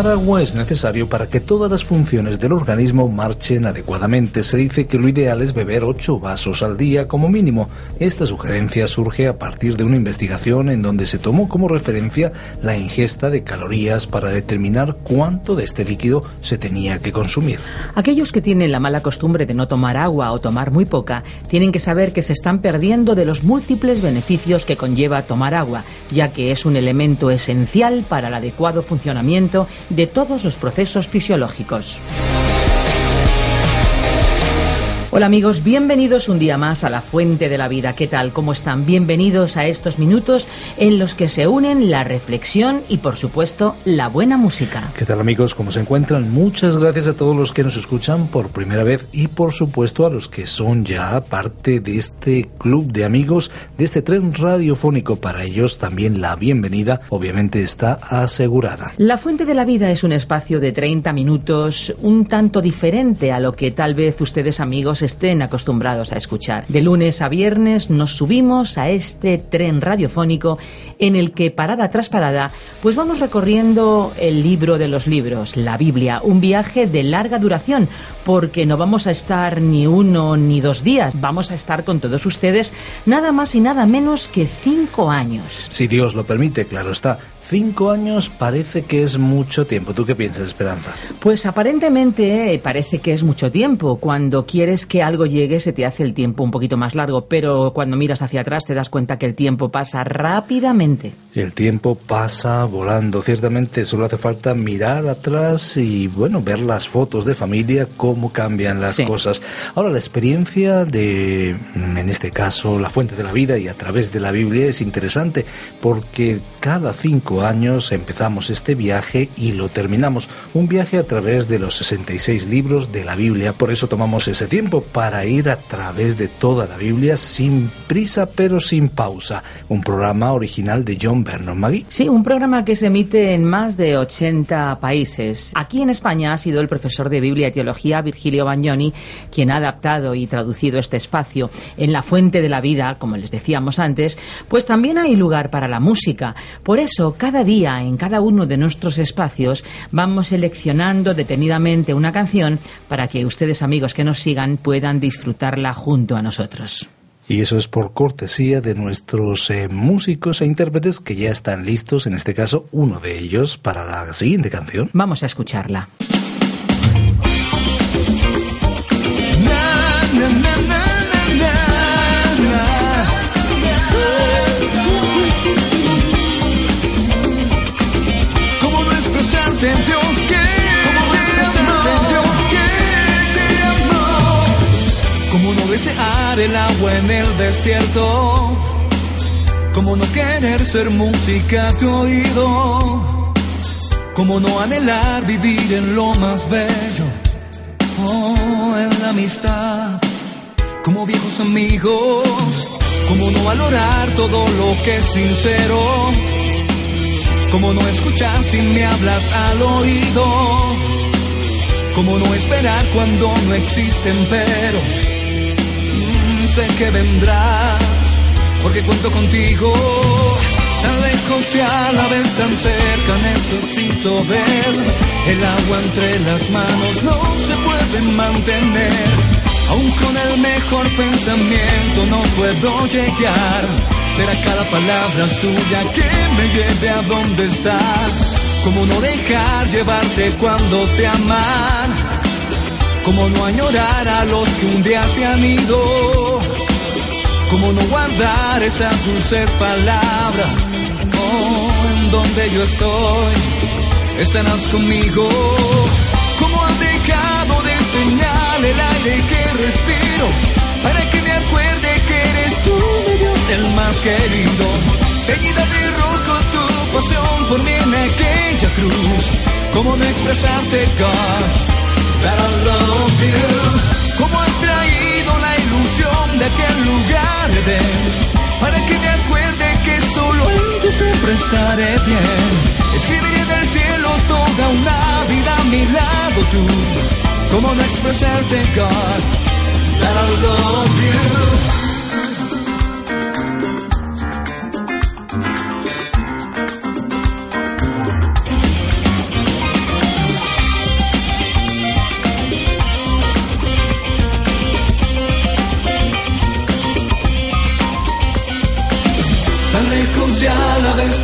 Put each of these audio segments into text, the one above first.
Tomar agua es necesario para que todas las funciones del organismo marchen adecuadamente. Se dice que lo ideal es beber 8 vasos al día como mínimo. Esta sugerencia surge a partir de una investigación en donde se tomó como referencia la ingesta de calorías para determinar cuánto de este líquido se tenía que consumir. Aquellos que tienen la mala costumbre de no tomar agua o tomar muy poca tienen que saber que se están perdiendo de los múltiples beneficios que conlleva tomar agua, ya que es un elemento esencial para el adecuado funcionamiento de todos los procesos fisiológicos. Hola amigos, bienvenidos un día más a la Fuente de la Vida. ¿Qué tal? ¿Cómo están? Bienvenidos a estos minutos en los que se unen la reflexión y por supuesto la buena música. ¿Qué tal amigos? ¿Cómo se encuentran? Muchas gracias a todos los que nos escuchan por primera vez y por supuesto a los que son ya parte de este club de amigos, de este tren radiofónico. Para ellos también la bienvenida obviamente está asegurada. La Fuente de la Vida es un espacio de 30 minutos un tanto diferente a lo que tal vez ustedes amigos estén acostumbrados a escuchar. De lunes a viernes nos subimos a este tren radiofónico en el que parada tras parada pues vamos recorriendo el libro de los libros, la Biblia, un viaje de larga duración porque no vamos a estar ni uno ni dos días, vamos a estar con todos ustedes nada más y nada menos que cinco años. Si Dios lo permite, claro está. Cinco años parece que es mucho tiempo. ¿Tú qué piensas, Esperanza? Pues aparentemente eh, parece que es mucho tiempo. Cuando quieres que algo llegue se te hace el tiempo un poquito más largo, pero cuando miras hacia atrás te das cuenta que el tiempo pasa rápidamente. El tiempo pasa volando. Ciertamente solo hace falta mirar atrás y, bueno, ver las fotos de familia, cómo cambian las cosas. Ahora, la experiencia de, en este caso, la fuente de la vida y a través de la Biblia es interesante porque cada cinco años empezamos este viaje y lo terminamos. Un viaje a través de los 66 libros de la Biblia. Por eso tomamos ese tiempo para ir a través de toda la Biblia sin prisa pero sin pausa. Un programa original de John Vernon Magui. Sí, un programa que se emite en más de 80 países. Aquí en España ha sido el profesor de Biblia y Teología Virgilio Bagnoni quien ha adaptado y traducido este espacio. En la fuente de la vida, como les decíamos antes, pues también hay lugar para la música. Por eso, cada día, en cada uno de nuestros espacios, vamos seleccionando detenidamente una canción para que ustedes, amigos que nos sigan, puedan disfrutarla junto a nosotros. Y eso es por cortesía de nuestros eh, músicos e intérpretes que ya están listos, en este caso uno de ellos, para la siguiente canción. Vamos a escucharla. El agua en el desierto, como no querer ser música tu oído, como no anhelar vivir en lo más bello, oh, en la amistad, como viejos amigos, como no valorar todo lo que es sincero, como no escuchar si me hablas al oído, como no esperar cuando no existen pero sé que vendrás, porque cuento contigo. Tan lejos y a la vez tan cerca necesito ver el agua entre las manos, no se puede mantener. Aún con el mejor pensamiento no puedo llegar. Será cada palabra suya que me lleve a donde estás. Como no dejar llevarte cuando te aman como no añorar a los que un día se han ido. Como no guardar esas dulces palabras. Oh, en donde yo estoy, estarás conmigo. Como han dejado de señal el aire que respiro. Para el más querido. Teñida de rojo tu pasión por mí en aquella cruz. ¿Cómo no expresarte, God? That I love you. ¿Cómo has traído la ilusión de aquel lugar de Para que me acuerde que solo en ti siempre estaré bien. Escribiré del cielo toda una vida a mi lado tú. ¿Cómo no expresarte, God? That I love you.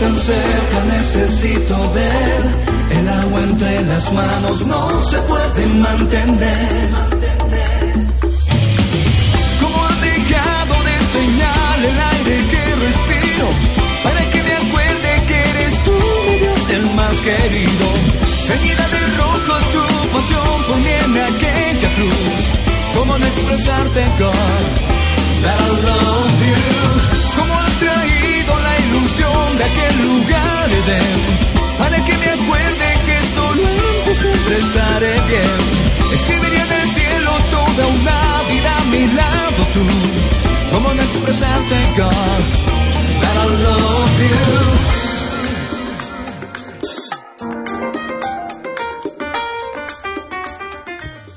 Tan cerca necesito ver. El agua entre las manos no se puede mantener. Como ha dejado de señal el aire que respiro, para que me acuerde que eres tú, mi Dios, el más querido. Teñida de rojo tu pasión en aquella cruz. ¿Cómo no expresarte, God, that I love you? ¿Cómo has traído la ilusión de aquel lugar de para que me acuerde que solo en siempre estaré bien. Escribiría del cielo toda una vida a mi lado tú. ¿Cómo no expresarte, God, that I love you?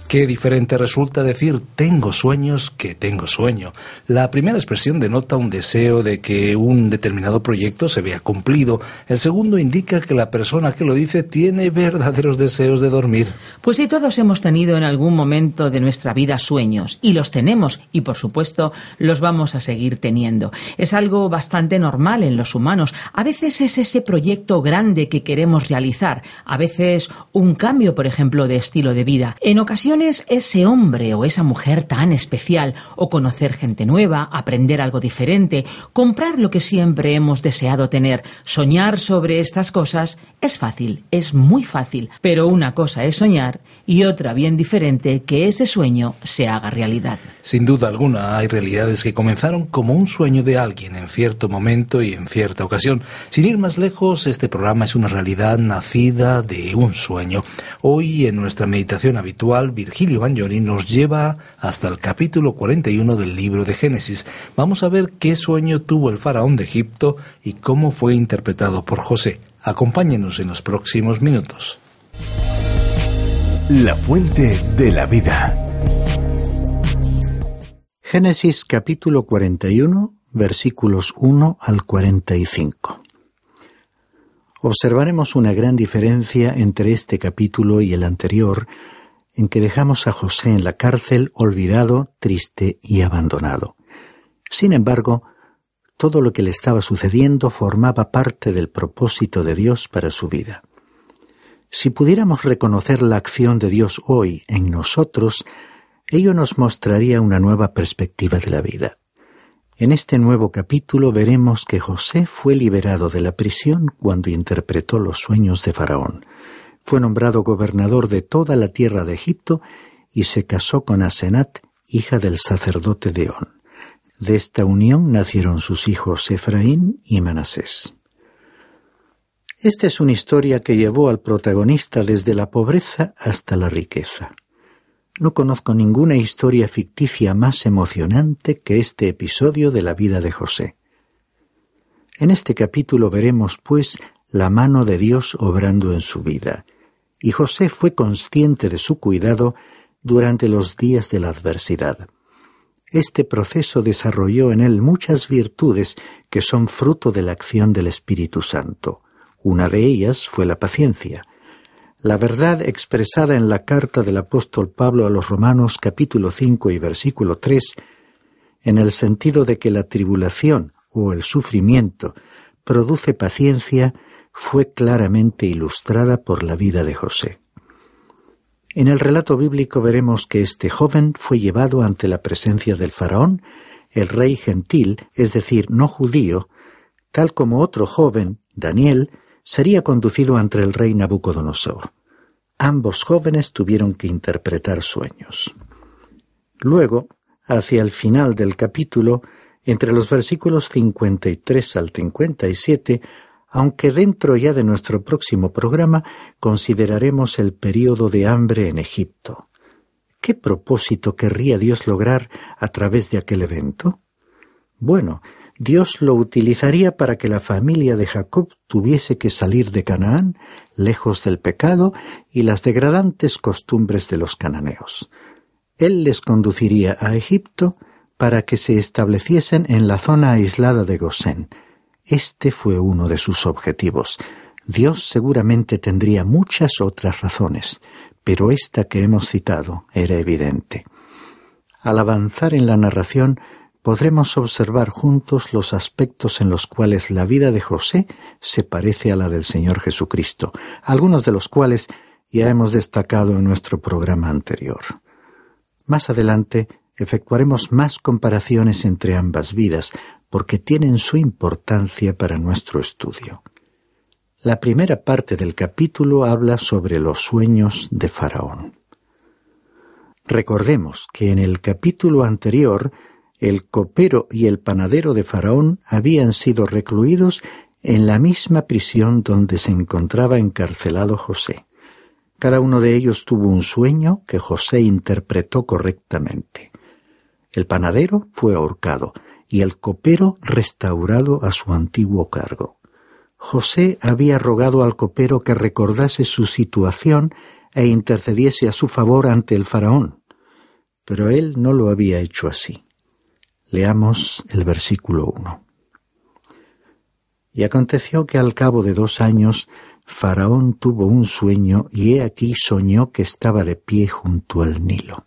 Qué diferente resulta decir tengo sueños que tengo sueño. La primera expresión denota un deseo de que un determinado proyecto se vea cumplido. El segundo indica que la persona que lo dice tiene verdaderos deseos de dormir. Pues sí, todos hemos tenido en algún momento de nuestra vida sueños y los tenemos y por supuesto los vamos a seguir teniendo. Es algo bastante normal en los humanos. A veces es ese proyecto grande que queremos realizar, a veces un cambio, por ejemplo, de estilo de vida. En ocasiones ese hombre o esa mujer tan especial, o conocer gente nueva, aprender algo diferente, comprar lo que siempre hemos deseado tener, soñar sobre estas cosas, es fácil, es muy fácil, pero una cosa es soñar y otra bien diferente que ese sueño se haga realidad. Sin duda alguna, hay realidades que comenzaron como un sueño de alguien en cierto momento y en cierta ocasión. Sin ir más lejos, este programa es una realidad nacida de un sueño. Hoy, en nuestra meditación habitual, Virgilio Bagnoni nos lleva hasta el capítulo 41 del libro de Génesis. Vamos a ver qué sueño tuvo el faraón de Egipto y cómo fue interpretado por José. Acompáñenos en los próximos minutos. La fuente de la vida. Génesis capítulo 41, versículos 1 al 45. Observaremos una gran diferencia entre este capítulo y el anterior, en que dejamos a José en la cárcel olvidado, triste y abandonado. Sin embargo, todo lo que le estaba sucediendo formaba parte del propósito de Dios para su vida. Si pudiéramos reconocer la acción de Dios hoy en nosotros, ello nos mostraría una nueva perspectiva de la vida. En este nuevo capítulo veremos que José fue liberado de la prisión cuando interpretó los sueños de Faraón. Fue nombrado gobernador de toda la tierra de Egipto y se casó con Asenat, hija del sacerdote de On. De esta unión nacieron sus hijos Efraín y Manasés. Esta es una historia que llevó al protagonista desde la pobreza hasta la riqueza. No conozco ninguna historia ficticia más emocionante que este episodio de la vida de José. En este capítulo veremos, pues, la mano de Dios obrando en su vida, y José fue consciente de su cuidado durante los días de la adversidad. Este proceso desarrolló en él muchas virtudes que son fruto de la acción del Espíritu Santo. Una de ellas fue la paciencia. La verdad expresada en la carta del apóstol Pablo a los Romanos capítulo 5 y versículo 3, en el sentido de que la tribulación o el sufrimiento produce paciencia, fue claramente ilustrada por la vida de José. En el relato bíblico veremos que este joven fue llevado ante la presencia del faraón, el rey gentil, es decir, no judío, tal como otro joven, Daniel, sería conducido ante el rey Nabucodonosor. Ambos jóvenes tuvieron que interpretar sueños. Luego, hacia el final del capítulo, entre los versículos 53 al 57, aunque dentro ya de nuestro próximo programa consideraremos el período de hambre en Egipto. ¿Qué propósito querría Dios lograr a través de aquel evento? Bueno, Dios lo utilizaría para que la familia de Jacob tuviese que salir de Canaán, lejos del pecado y las degradantes costumbres de los cananeos. Él les conduciría a Egipto para que se estableciesen en la zona aislada de Gosén. Este fue uno de sus objetivos. Dios seguramente tendría muchas otras razones, pero esta que hemos citado era evidente. Al avanzar en la narración, podremos observar juntos los aspectos en los cuales la vida de José se parece a la del Señor Jesucristo, algunos de los cuales ya hemos destacado en nuestro programa anterior. Más adelante efectuaremos más comparaciones entre ambas vidas, porque tienen su importancia para nuestro estudio. La primera parte del capítulo habla sobre los sueños de Faraón. Recordemos que en el capítulo anterior el copero y el panadero de Faraón habían sido recluidos en la misma prisión donde se encontraba encarcelado José. Cada uno de ellos tuvo un sueño que José interpretó correctamente. El panadero fue ahorcado y el copero restaurado a su antiguo cargo. José había rogado al copero que recordase su situación e intercediese a su favor ante el faraón, pero él no lo había hecho así. Leamos el versículo 1. Y aconteció que al cabo de dos años Faraón tuvo un sueño y he aquí soñó que estaba de pie junto al Nilo.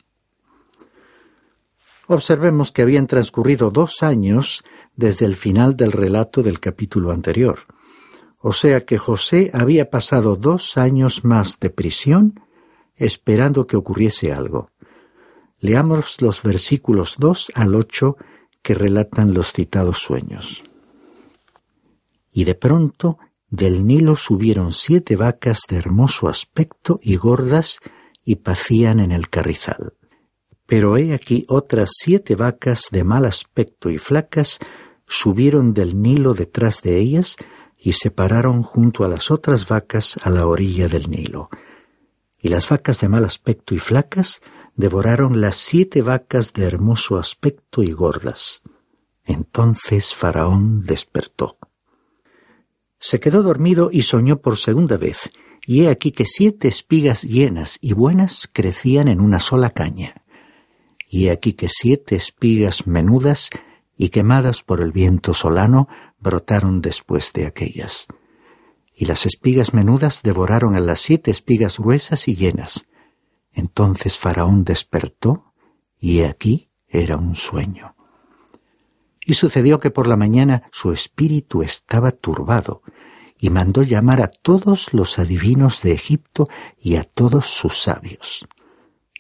Observemos que habían transcurrido dos años desde el final del relato del capítulo anterior. O sea que José había pasado dos años más de prisión esperando que ocurriese algo. Leamos los versículos 2 al 8 que relatan los citados sueños. Y de pronto del Nilo subieron siete vacas de hermoso aspecto y gordas y pacían en el carrizal. Pero he aquí otras siete vacas de mal aspecto y flacas subieron del Nilo detrás de ellas y se pararon junto a las otras vacas a la orilla del Nilo. Y las vacas de mal aspecto y flacas devoraron las siete vacas de hermoso aspecto y gordas. Entonces Faraón despertó. Se quedó dormido y soñó por segunda vez, y he aquí que siete espigas llenas y buenas crecían en una sola caña, y aquí que siete espigas menudas y quemadas por el viento solano brotaron después de aquellas. Y las espigas menudas devoraron a las siete espigas gruesas y llenas, entonces Faraón despertó y aquí era un sueño. Y sucedió que por la mañana su espíritu estaba turbado, y mandó llamar a todos los adivinos de Egipto y a todos sus sabios.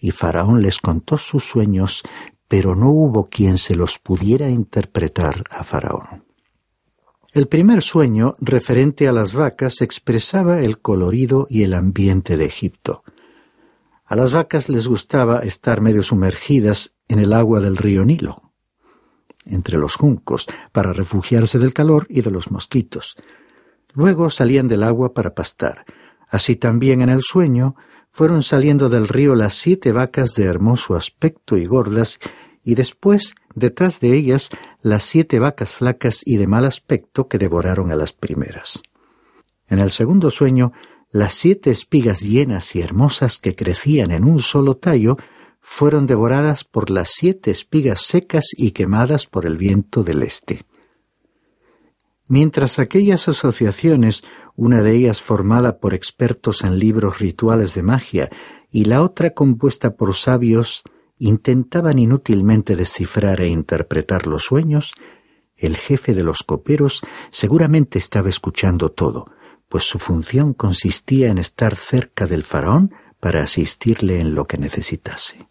Y Faraón les contó sus sueños, pero no hubo quien se los pudiera interpretar a Faraón. El primer sueño, referente a las vacas, expresaba el colorido y el ambiente de Egipto. A las vacas les gustaba estar medio sumergidas en el agua del río Nilo, entre los juncos, para refugiarse del calor y de los mosquitos. Luego salían del agua para pastar. Así también en el sueño fueron saliendo del río las siete vacas de hermoso aspecto y gordas, y después detrás de ellas las siete vacas flacas y de mal aspecto que devoraron a las primeras. En el segundo sueño las siete espigas llenas y hermosas que crecían en un solo tallo fueron devoradas por las siete espigas secas y quemadas por el viento del este. Mientras aquellas asociaciones, una de ellas formada por expertos en libros rituales de magia y la otra compuesta por sabios, intentaban inútilmente descifrar e interpretar los sueños, el jefe de los coperos seguramente estaba escuchando todo, pues su función consistía en estar cerca del faraón para asistirle en lo que necesitase.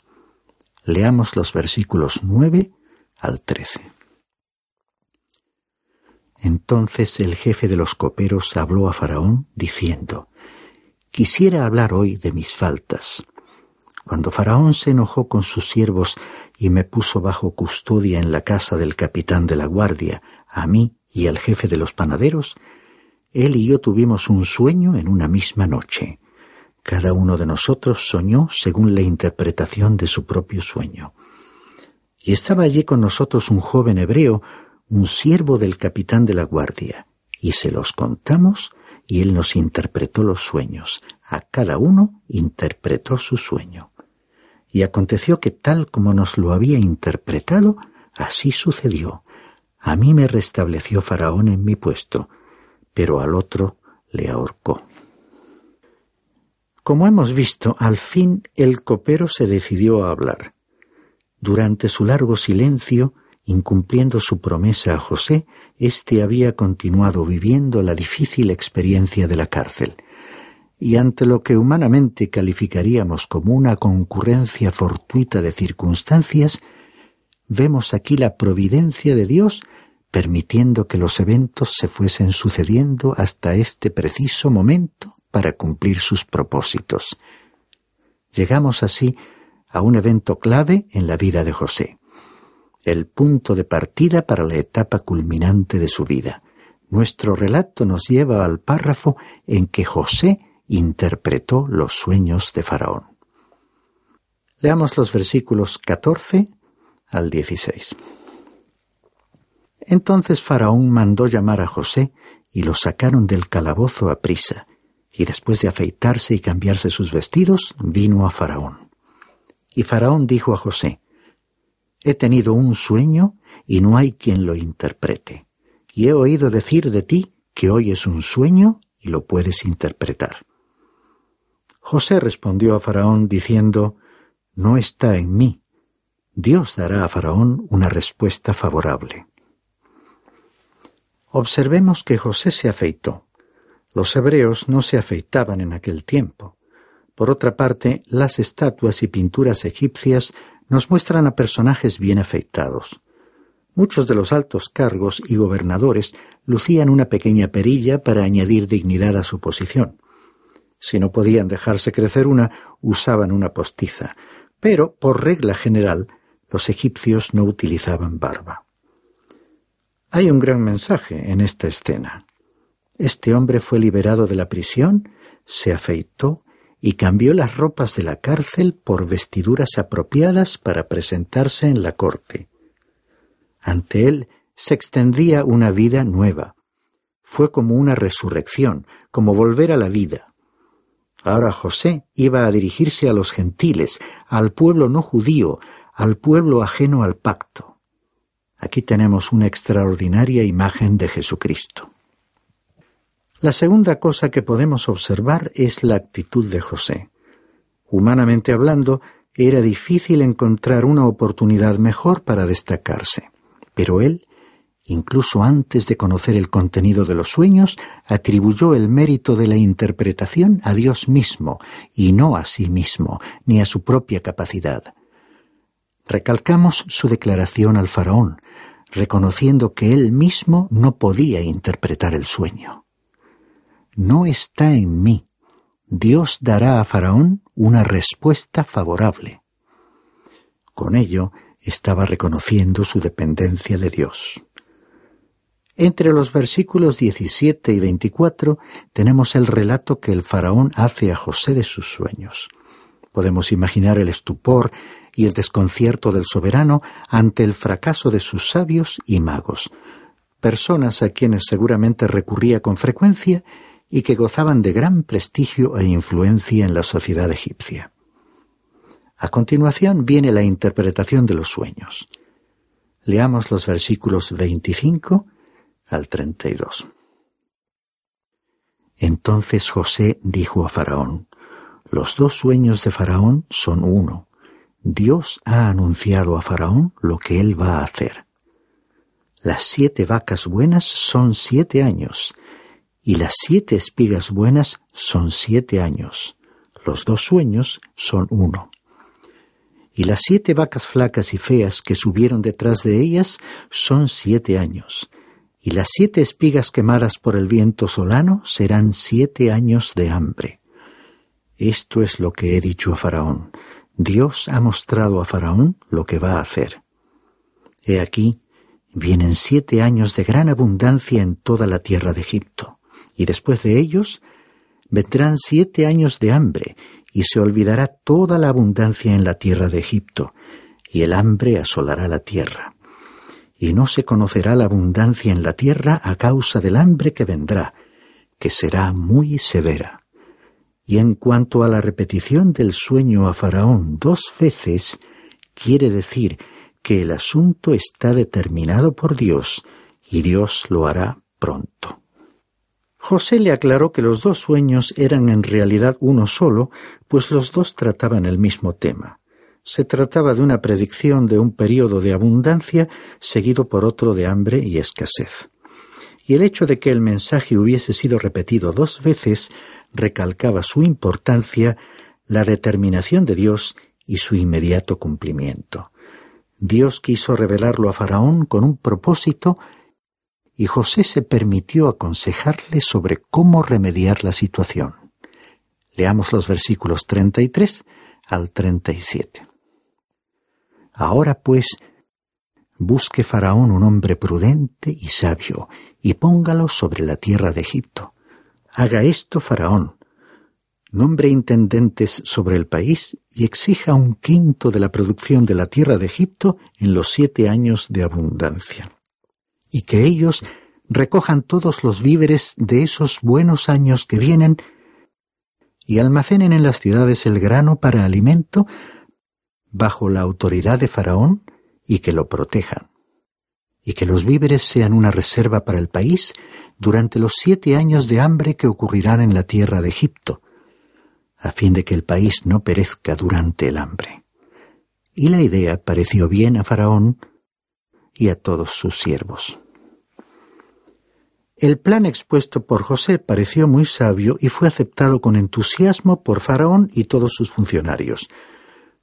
Leamos los versículos nueve al trece. Entonces el jefe de los coperos habló a Faraón, diciendo, Quisiera hablar hoy de mis faltas. Cuando Faraón se enojó con sus siervos y me puso bajo custodia en la casa del capitán de la guardia, a mí y al jefe de los panaderos, él y yo tuvimos un sueño en una misma noche. Cada uno de nosotros soñó según la interpretación de su propio sueño. Y estaba allí con nosotros un joven hebreo, un siervo del capitán de la guardia, y se los contamos y él nos interpretó los sueños. A cada uno interpretó su sueño. Y aconteció que tal como nos lo había interpretado, así sucedió. A mí me restableció Faraón en mi puesto, pero al otro le ahorcó. Como hemos visto, al fin el copero se decidió a hablar. Durante su largo silencio, incumpliendo su promesa a José, éste había continuado viviendo la difícil experiencia de la cárcel. Y ante lo que humanamente calificaríamos como una concurrencia fortuita de circunstancias, vemos aquí la providencia de Dios permitiendo que los eventos se fuesen sucediendo hasta este preciso momento para cumplir sus propósitos. Llegamos así a un evento clave en la vida de José, el punto de partida para la etapa culminante de su vida. Nuestro relato nos lleva al párrafo en que José interpretó los sueños de Faraón. Leamos los versículos 14 al 16. Entonces Faraón mandó llamar a José y lo sacaron del calabozo a prisa, y después de afeitarse y cambiarse sus vestidos, vino a Faraón. Y Faraón dijo a José, He tenido un sueño y no hay quien lo interprete. Y he oído decir de ti que hoy es un sueño y lo puedes interpretar. José respondió a Faraón diciendo, No está en mí. Dios dará a Faraón una respuesta favorable. Observemos que José se afeitó. Los hebreos no se afeitaban en aquel tiempo. Por otra parte, las estatuas y pinturas egipcias nos muestran a personajes bien afeitados. Muchos de los altos cargos y gobernadores lucían una pequeña perilla para añadir dignidad a su posición. Si no podían dejarse crecer una, usaban una postiza, pero, por regla general, los egipcios no utilizaban barba. Hay un gran mensaje en esta escena. Este hombre fue liberado de la prisión, se afeitó y cambió las ropas de la cárcel por vestiduras apropiadas para presentarse en la corte. Ante él se extendía una vida nueva. Fue como una resurrección, como volver a la vida. Ahora José iba a dirigirse a los gentiles, al pueblo no judío, al pueblo ajeno al pacto. Aquí tenemos una extraordinaria imagen de Jesucristo. La segunda cosa que podemos observar es la actitud de José. Humanamente hablando, era difícil encontrar una oportunidad mejor para destacarse, pero él, incluso antes de conocer el contenido de los sueños, atribuyó el mérito de la interpretación a Dios mismo y no a sí mismo, ni a su propia capacidad. Recalcamos su declaración al faraón, reconociendo que él mismo no podía interpretar el sueño no está en mí. Dios dará a Faraón una respuesta favorable. Con ello estaba reconociendo su dependencia de Dios. Entre los versículos 17 y 24 tenemos el relato que el faraón hace a José de sus sueños. Podemos imaginar el estupor y el desconcierto del soberano ante el fracaso de sus sabios y magos, personas a quienes seguramente recurría con frecuencia y que gozaban de gran prestigio e influencia en la sociedad egipcia. A continuación viene la interpretación de los sueños. Leamos los versículos 25 al 32. Entonces José dijo a Faraón, Los dos sueños de Faraón son uno. Dios ha anunciado a Faraón lo que él va a hacer. Las siete vacas buenas son siete años, y las siete espigas buenas son siete años. Los dos sueños son uno. Y las siete vacas flacas y feas que subieron detrás de ellas son siete años. Y las siete espigas quemadas por el viento solano serán siete años de hambre. Esto es lo que he dicho a Faraón. Dios ha mostrado a Faraón lo que va a hacer. He aquí, vienen siete años de gran abundancia en toda la tierra de Egipto y después de ellos vendrán siete años de hambre, y se olvidará toda la abundancia en la tierra de Egipto, y el hambre asolará la tierra. Y no se conocerá la abundancia en la tierra a causa del hambre que vendrá, que será muy severa. Y en cuanto a la repetición del sueño a Faraón dos veces, quiere decir que el asunto está determinado por Dios, y Dios lo hará pronto. José le aclaró que los dos sueños eran en realidad uno solo, pues los dos trataban el mismo tema. Se trataba de una predicción de un período de abundancia seguido por otro de hambre y escasez. Y el hecho de que el mensaje hubiese sido repetido dos veces recalcaba su importancia, la determinación de Dios y su inmediato cumplimiento. Dios quiso revelarlo a Faraón con un propósito y José se permitió aconsejarle sobre cómo remediar la situación. Leamos los versículos 33 al 37. Ahora pues, busque Faraón un hombre prudente y sabio, y póngalo sobre la tierra de Egipto. Haga esto Faraón, nombre intendentes sobre el país y exija un quinto de la producción de la tierra de Egipto en los siete años de abundancia y que ellos recojan todos los víveres de esos buenos años que vienen y almacenen en las ciudades el grano para alimento bajo la autoridad de Faraón y que lo protejan, y que los víveres sean una reserva para el país durante los siete años de hambre que ocurrirán en la tierra de Egipto, a fin de que el país no perezca durante el hambre. Y la idea pareció bien a Faraón y a todos sus siervos. El plan expuesto por José pareció muy sabio y fue aceptado con entusiasmo por Faraón y todos sus funcionarios.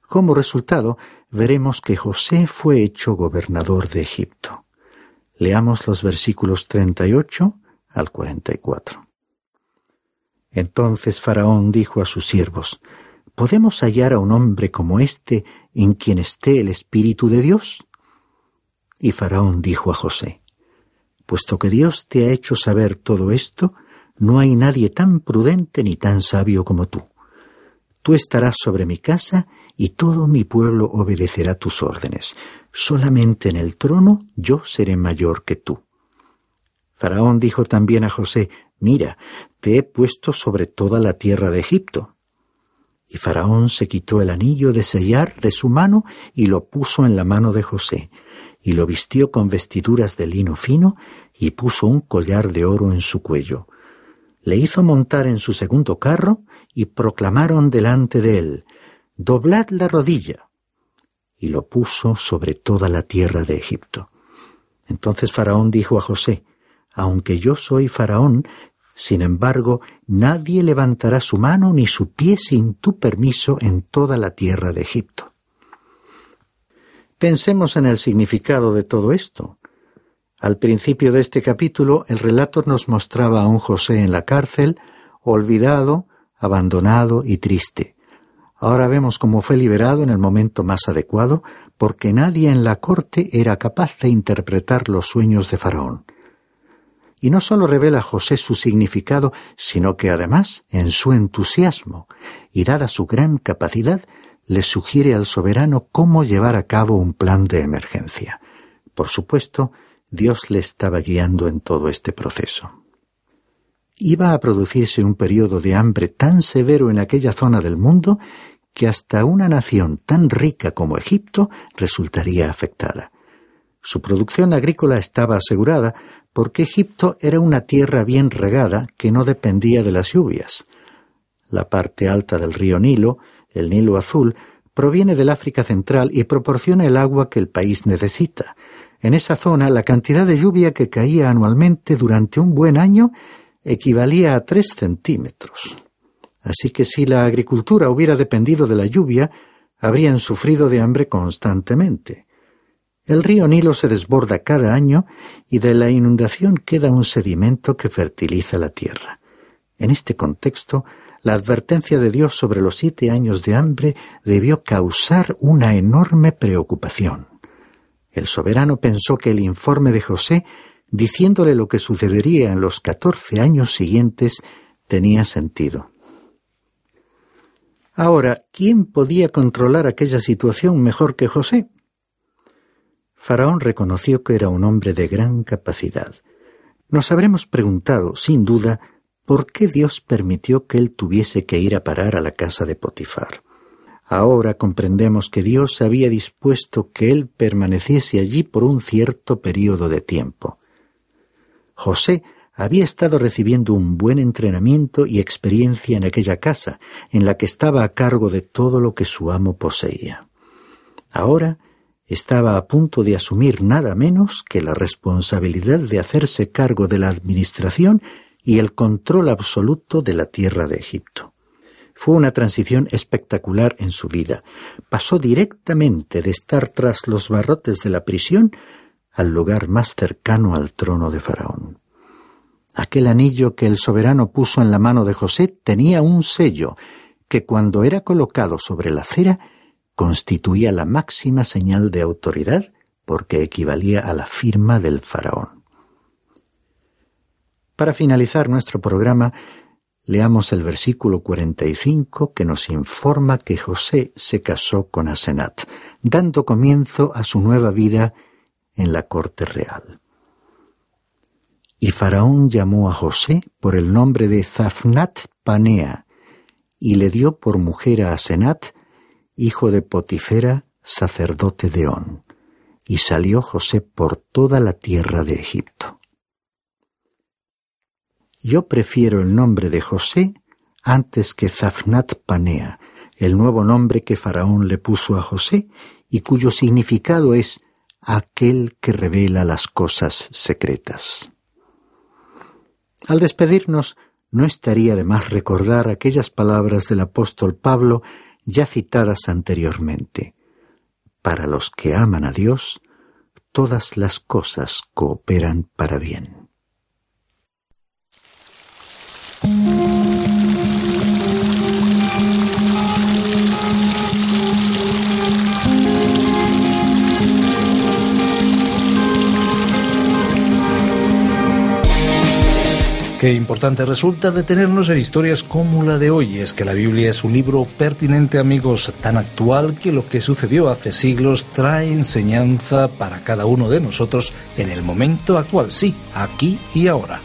Como resultado, veremos que José fue hecho gobernador de Egipto. Leamos los versículos 38 al 44. Entonces Faraón dijo a sus siervos, ¿Podemos hallar a un hombre como éste en quien esté el Espíritu de Dios? Y Faraón dijo a José, Puesto que Dios te ha hecho saber todo esto, no hay nadie tan prudente ni tan sabio como tú. Tú estarás sobre mi casa y todo mi pueblo obedecerá tus órdenes. Solamente en el trono yo seré mayor que tú. Faraón dijo también a José, Mira, te he puesto sobre toda la tierra de Egipto. Y Faraón se quitó el anillo de sellar de su mano y lo puso en la mano de José y lo vistió con vestiduras de lino fino y puso un collar de oro en su cuello. Le hizo montar en su segundo carro y proclamaron delante de él, Doblad la rodilla. Y lo puso sobre toda la tierra de Egipto. Entonces Faraón dijo a José, Aunque yo soy Faraón, sin embargo, nadie levantará su mano ni su pie sin tu permiso en toda la tierra de Egipto. Pensemos en el significado de todo esto. Al principio de este capítulo, el relato nos mostraba a un José en la cárcel, olvidado, abandonado y triste. Ahora vemos cómo fue liberado en el momento más adecuado, porque nadie en la corte era capaz de interpretar los sueños de Faraón. Y no sólo revela José su significado, sino que además, en su entusiasmo y dada su gran capacidad, le sugiere al soberano cómo llevar a cabo un plan de emergencia. Por supuesto, Dios le estaba guiando en todo este proceso. Iba a producirse un periodo de hambre tan severo en aquella zona del mundo que hasta una nación tan rica como Egipto resultaría afectada. Su producción agrícola estaba asegurada porque Egipto era una tierra bien regada que no dependía de las lluvias. La parte alta del río Nilo el Nilo Azul, proviene del África Central y proporciona el agua que el país necesita. En esa zona, la cantidad de lluvia que caía anualmente durante un buen año equivalía a tres centímetros. Así que si la agricultura hubiera dependido de la lluvia, habrían sufrido de hambre constantemente. El río Nilo se desborda cada año y de la inundación queda un sedimento que fertiliza la tierra. En este contexto, la advertencia de Dios sobre los siete años de hambre debió causar una enorme preocupación. El soberano pensó que el informe de José diciéndole lo que sucedería en los catorce años siguientes, tenía sentido. Ahora, ¿quién podía controlar aquella situación mejor que José? Faraón reconoció que era un hombre de gran capacidad. Nos habremos preguntado, sin duda, por qué Dios permitió que él tuviese que ir a parar a la casa de Potifar. Ahora comprendemos que Dios había dispuesto que él permaneciese allí por un cierto periodo de tiempo. José había estado recibiendo un buen entrenamiento y experiencia en aquella casa, en la que estaba a cargo de todo lo que su amo poseía. Ahora estaba a punto de asumir nada menos que la responsabilidad de hacerse cargo de la administración y el control absoluto de la tierra de Egipto. Fue una transición espectacular en su vida. Pasó directamente de estar tras los barrotes de la prisión al lugar más cercano al trono de Faraón. Aquel anillo que el soberano puso en la mano de José tenía un sello que cuando era colocado sobre la cera constituía la máxima señal de autoridad porque equivalía a la firma del faraón. Para finalizar nuestro programa, Leamos el versículo 45 que nos informa que José se casó con Asenat, dando comienzo a su nueva vida en la corte real. Y Faraón llamó a José por el nombre de Zafnat Panea, y le dio por mujer a Asenat, hijo de Potifera, sacerdote de On. Y salió José por toda la tierra de Egipto. Yo prefiero el nombre de José antes que Zafnat Panea, el nuevo nombre que Faraón le puso a José y cuyo significado es aquel que revela las cosas secretas. Al despedirnos, no estaría de más recordar aquellas palabras del apóstol Pablo ya citadas anteriormente. Para los que aman a Dios, todas las cosas cooperan para bien. Qué importante resulta detenernos en historias como la de hoy. Es que la Biblia es un libro pertinente, amigos, tan actual que lo que sucedió hace siglos trae enseñanza para cada uno de nosotros en el momento actual, sí, aquí y ahora.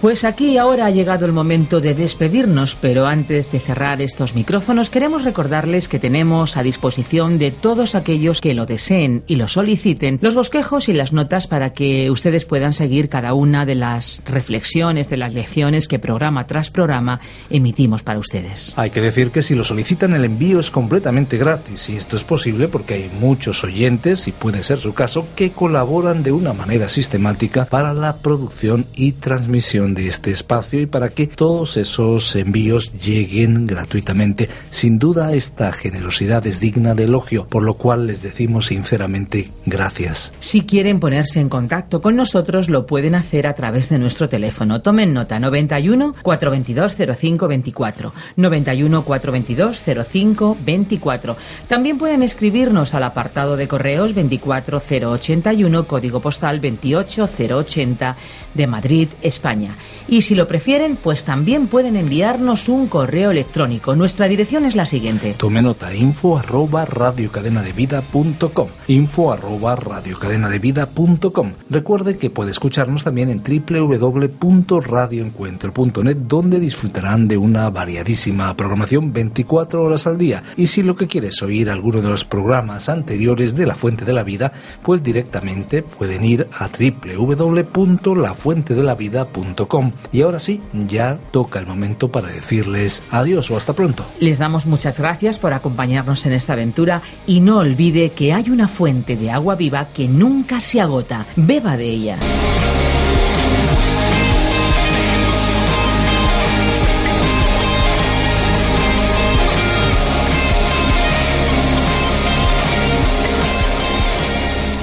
Pues aquí ahora ha llegado el momento de despedirnos, pero antes de cerrar estos micrófonos queremos recordarles que tenemos a disposición de todos aquellos que lo deseen y lo soliciten los bosquejos y las notas para que ustedes puedan seguir cada una de las reflexiones, de las lecciones que programa tras programa emitimos para ustedes. Hay que decir que si lo solicitan el envío es completamente gratis y esto es posible porque hay muchos oyentes, y puede ser su caso, que colaboran de una manera sistemática para la producción y transmisión de este espacio y para que todos esos envíos lleguen gratuitamente. Sin duda esta generosidad es digna de elogio, por lo cual les decimos sinceramente gracias. Si quieren ponerse en contacto con nosotros lo pueden hacer a través de nuestro teléfono. Tomen nota 91 422 0524 91 422 0524. También pueden escribirnos al apartado de correos 24081 código postal 28080 de Madrid, España. Y si lo prefieren, pues también pueden enviarnos un correo electrónico. Nuestra dirección es la siguiente. Tome nota, info arroba radiocadenadevida.com info arroba radiocadenadevida.com Recuerde que puede escucharnos también en www.radioencuentro.net donde disfrutarán de una variadísima programación 24 horas al día. Y si lo que quiere es oír alguno de los programas anteriores de La Fuente de la Vida, pues directamente pueden ir a www.lafuentedelavida.com y ahora sí, ya toca el momento para decirles adiós o hasta pronto. Les damos muchas gracias por acompañarnos en esta aventura y no olvide que hay una fuente de agua viva que nunca se agota. Beba de ella.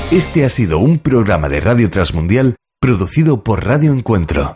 Este ha sido un programa de Radio Transmundial producido por Radio Encuentro.